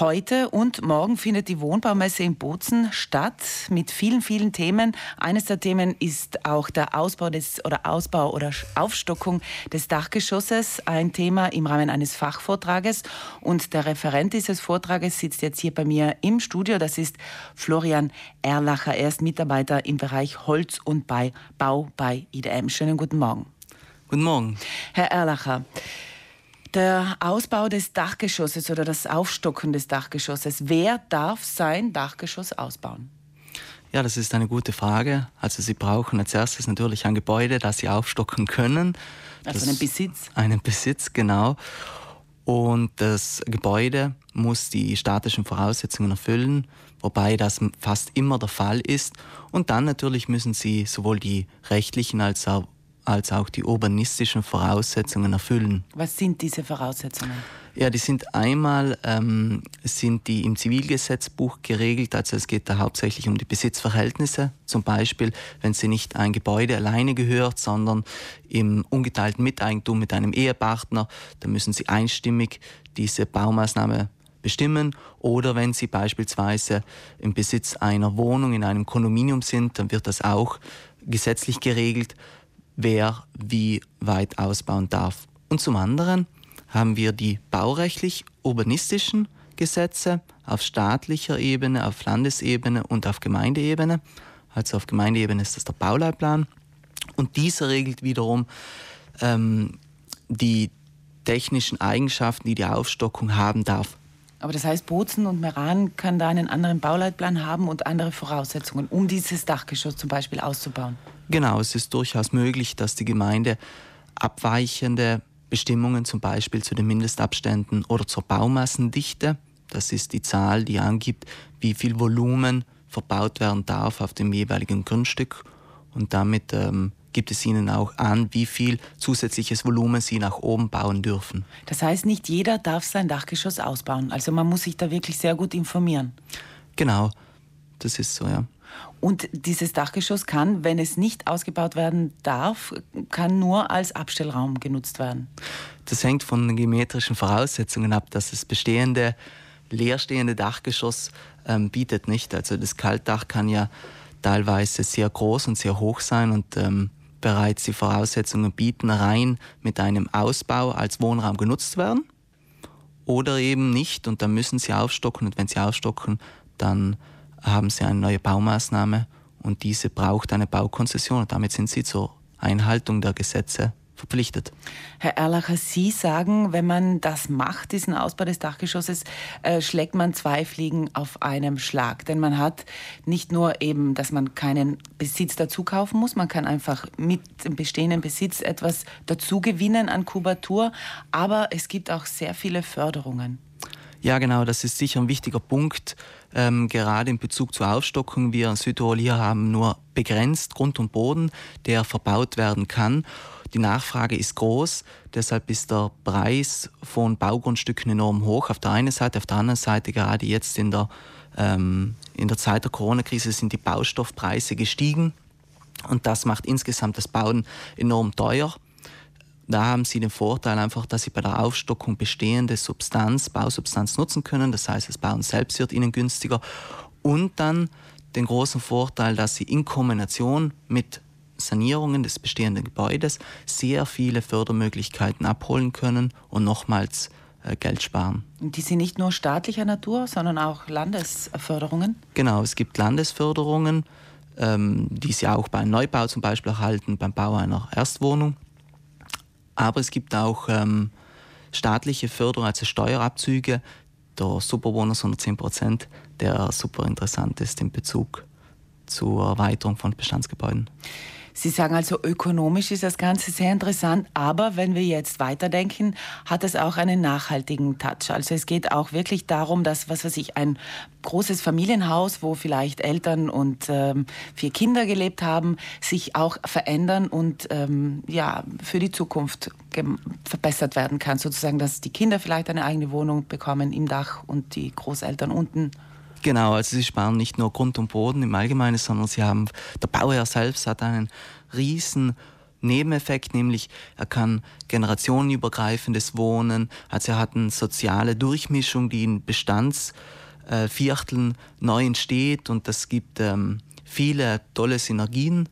Heute und morgen findet die Wohnbaumesse in Bozen statt mit vielen, vielen Themen. Eines der Themen ist auch der Ausbau des oder Ausbau oder Aufstockung des Dachgeschosses, ein Thema im Rahmen eines Fachvortrages. Und der Referent dieses Vortrages sitzt jetzt hier bei mir im Studio. Das ist Florian Erlacher. Er ist Mitarbeiter im Bereich Holz und Bau bei IDM. Schönen guten Morgen. Guten Morgen. Herr Erlacher. Der Ausbau des Dachgeschosses oder das Aufstocken des Dachgeschosses. Wer darf sein Dachgeschoss ausbauen? Ja, das ist eine gute Frage. Also Sie brauchen als erstes natürlich ein Gebäude, das Sie aufstocken können. Also das einen Besitz? Einen Besitz, genau. Und das Gebäude muss die statischen Voraussetzungen erfüllen, wobei das fast immer der Fall ist. Und dann natürlich müssen Sie sowohl die rechtlichen als auch als auch die urbanistischen Voraussetzungen erfüllen. Was sind diese Voraussetzungen? Ja, die sind einmal ähm, sind die im Zivilgesetzbuch geregelt, also es geht da hauptsächlich um die Besitzverhältnisse. Zum Beispiel, wenn sie nicht ein Gebäude alleine gehört, sondern im ungeteilten Miteigentum mit einem Ehepartner, dann müssen sie einstimmig diese Baumaßnahme bestimmen. Oder wenn sie beispielsweise im Besitz einer Wohnung in einem Kondominium sind, dann wird das auch gesetzlich geregelt wer wie weit ausbauen darf. Und zum anderen haben wir die baurechtlich-urbanistischen Gesetze auf staatlicher Ebene, auf Landesebene und auf Gemeindeebene. Also auf Gemeindeebene ist das der Bauleitplan. Und dieser regelt wiederum ähm, die technischen Eigenschaften, die die Aufstockung haben darf. Aber das heißt, Bozen und Meran kann da einen anderen Bauleitplan haben und andere Voraussetzungen, um dieses Dachgeschoss zum Beispiel auszubauen. Genau, es ist durchaus möglich, dass die Gemeinde abweichende Bestimmungen zum Beispiel zu den Mindestabständen oder zur Baumassendichte, das ist die Zahl, die angibt, wie viel Volumen verbaut werden darf auf dem jeweiligen Grundstück und damit ähm, gibt es ihnen auch an, wie viel zusätzliches Volumen sie nach oben bauen dürfen. Das heißt, nicht jeder darf sein Dachgeschoss ausbauen. Also man muss sich da wirklich sehr gut informieren. Genau, das ist so, ja. Und dieses Dachgeschoss kann, wenn es nicht ausgebaut werden darf, kann nur als Abstellraum genutzt werden. Das hängt von den geometrischen Voraussetzungen ab, dass das bestehende leerstehende Dachgeschoss ähm, bietet nicht. Also das Kaltdach kann ja teilweise sehr groß und sehr hoch sein und ähm, bereits die Voraussetzungen bieten, rein mit einem Ausbau als Wohnraum genutzt werden oder eben nicht und dann müssen sie aufstocken und wenn sie aufstocken, dann haben sie eine neue Baumaßnahme und diese braucht eine Baukonzession und damit sind sie zur Einhaltung der Gesetze verpflichtet. Herr Erlacher, Sie sagen, wenn man das macht, diesen Ausbau des Dachgeschosses, äh, schlägt man zwei Fliegen auf einem Schlag. Denn man hat nicht nur eben, dass man keinen Besitz dazu kaufen muss, man kann einfach mit dem bestehenden Besitz etwas dazu gewinnen an Kubatur, aber es gibt auch sehr viele Förderungen. Ja, genau, das ist sicher ein wichtiger Punkt, ähm, gerade in Bezug zur Aufstockung. Wir in Südtirol hier haben nur begrenzt Grund und Boden, der verbaut werden kann. Die Nachfrage ist groß, deshalb ist der Preis von Baugrundstücken enorm hoch. Auf der einen Seite, auf der anderen Seite, gerade jetzt in der, ähm, in der Zeit der Corona-Krise sind die Baustoffpreise gestiegen und das macht insgesamt das Bauen enorm teuer. Da haben Sie den Vorteil einfach, dass Sie bei der Aufstockung bestehende Substanz, Bausubstanz nutzen können. Das heißt, das Bauen selbst wird Ihnen günstiger. Und dann den großen Vorteil, dass Sie in Kombination mit Sanierungen des bestehenden Gebäudes sehr viele Fördermöglichkeiten abholen können und nochmals äh, Geld sparen. Und die sind nicht nur staatlicher Natur, sondern auch Landesförderungen? Genau, es gibt Landesförderungen, ähm, die Sie auch beim Neubau zum Beispiel erhalten, beim Bau einer Erstwohnung. Aber es gibt auch ähm, staatliche Förderung, also Steuerabzüge. Der Superbonus 110 Prozent, der super interessant ist in Bezug zur Erweiterung von Bestandsgebäuden. Sie sagen also, ökonomisch ist das Ganze sehr interessant, aber wenn wir jetzt weiterdenken, hat es auch einen nachhaltigen Touch. Also es geht auch wirklich darum, dass, was weiß ich, ein großes Familienhaus, wo vielleicht Eltern und ähm, vier Kinder gelebt haben, sich auch verändern und ähm, ja, für die Zukunft verbessert werden kann. Sozusagen, dass die Kinder vielleicht eine eigene Wohnung bekommen im Dach und die Großeltern unten. Genau, also sie sparen nicht nur Grund und Boden im Allgemeinen, sondern sie haben, der Bauherr selbst hat einen riesen Nebeneffekt, nämlich er kann generationenübergreifendes Wohnen, also er hat eine soziale Durchmischung, die in Bestandsvierteln äh, neu entsteht und das gibt ähm, viele tolle Synergien.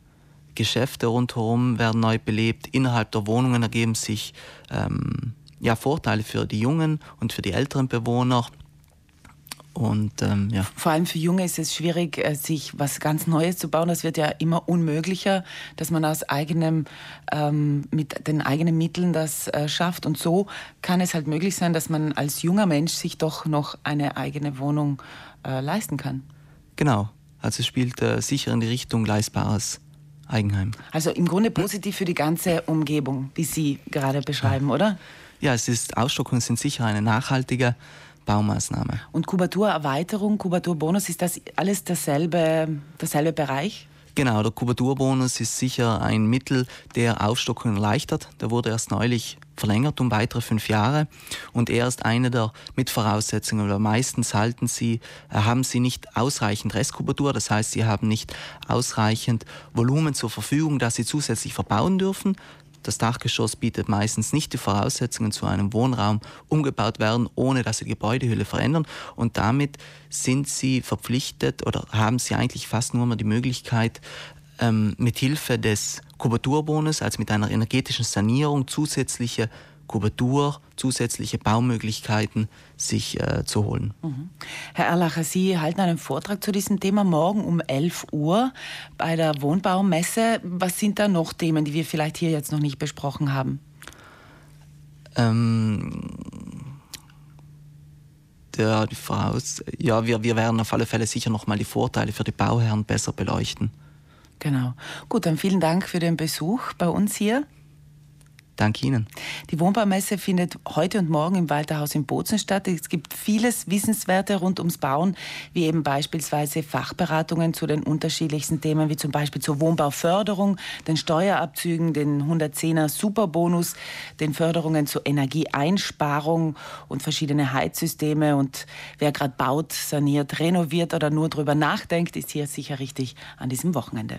Geschäfte rundherum werden neu belebt, innerhalb der Wohnungen ergeben sich ähm, ja, Vorteile für die jungen und für die älteren Bewohner. Und, ähm, ja. Vor allem für Junge ist es schwierig, äh, sich was ganz Neues zu bauen. Das wird ja immer unmöglicher, dass man aus eigenem, ähm, mit den eigenen Mitteln das äh, schafft. Und so kann es halt möglich sein, dass man als junger Mensch sich doch noch eine eigene Wohnung äh, leisten kann. Genau. Also spielt äh, sicher in die Richtung leistbares Eigenheim. Also im Grunde positiv für die ganze Umgebung, wie Sie gerade beschreiben, ja. oder? Ja, es ist Ausstockungen sind sicher eine nachhaltige Baumaßnahme. Und Kubaturerweiterung, Kubaturbonus, ist das alles derselbe, derselbe Bereich? Genau, der Kubaturbonus ist sicher ein Mittel, der Aufstockungen erleichtert. Der wurde erst neulich verlängert um weitere fünf Jahre und er ist eine der Mitvoraussetzungen, weil meistens halten sie, äh, haben sie nicht ausreichend Restkubatur, das heißt, sie haben nicht ausreichend Volumen zur Verfügung, das sie zusätzlich verbauen dürfen. Das Dachgeschoss bietet meistens nicht die Voraussetzungen zu einem Wohnraum umgebaut werden, ohne dass sie die Gebäudehülle verändern. Und damit sind sie verpflichtet oder haben sie eigentlich fast nur mehr die Möglichkeit, ähm, mit Hilfe des Kubaturbonus, also mit einer energetischen Sanierung, zusätzliche Kubatur, zusätzliche Baumöglichkeiten sich äh, zu holen. Mhm. Herr Erlacher, Sie halten einen Vortrag zu diesem Thema morgen um 11 Uhr bei der Wohnbaumesse. Was sind da noch Themen, die wir vielleicht hier jetzt noch nicht besprochen haben? Ähm, der, die Voraus ja, wir, wir werden auf alle Fälle sicher noch mal die Vorteile für die Bauherren besser beleuchten. Genau. Gut, dann vielen Dank für den Besuch bei uns hier. Danke Ihnen. Die Wohnbaumesse findet heute und morgen im Walterhaus in Bozen statt. Es gibt vieles Wissenswerte rund ums Bauen, wie eben beispielsweise Fachberatungen zu den unterschiedlichsten Themen, wie zum Beispiel zur Wohnbauförderung, den Steuerabzügen, den 110er Superbonus, den Förderungen zur Energieeinsparung und verschiedene Heizsysteme. Und wer gerade baut, saniert, renoviert oder nur darüber nachdenkt, ist hier sicher richtig an diesem Wochenende.